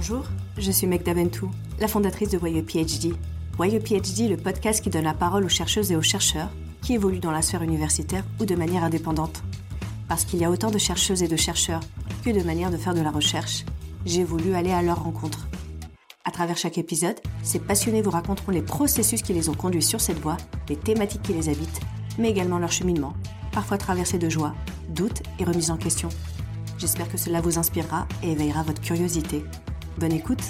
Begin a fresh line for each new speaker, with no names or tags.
Bonjour, je suis Meg Daventou, la fondatrice de Voyeux PhD. Voyeux PhD, le podcast qui donne la parole aux chercheuses et aux chercheurs qui évoluent dans la sphère universitaire ou de manière indépendante. Parce qu'il y a autant de chercheuses et de chercheurs que de manières de faire de la recherche, j'ai voulu aller à leur rencontre. À travers chaque épisode, ces passionnés vous raconteront les processus qui les ont conduits sur cette voie, les thématiques qui les habitent, mais également leur cheminement, parfois traversé de joie, doutes et remises en question. J'espère que cela vous inspirera et éveillera votre curiosité. Bonne écoute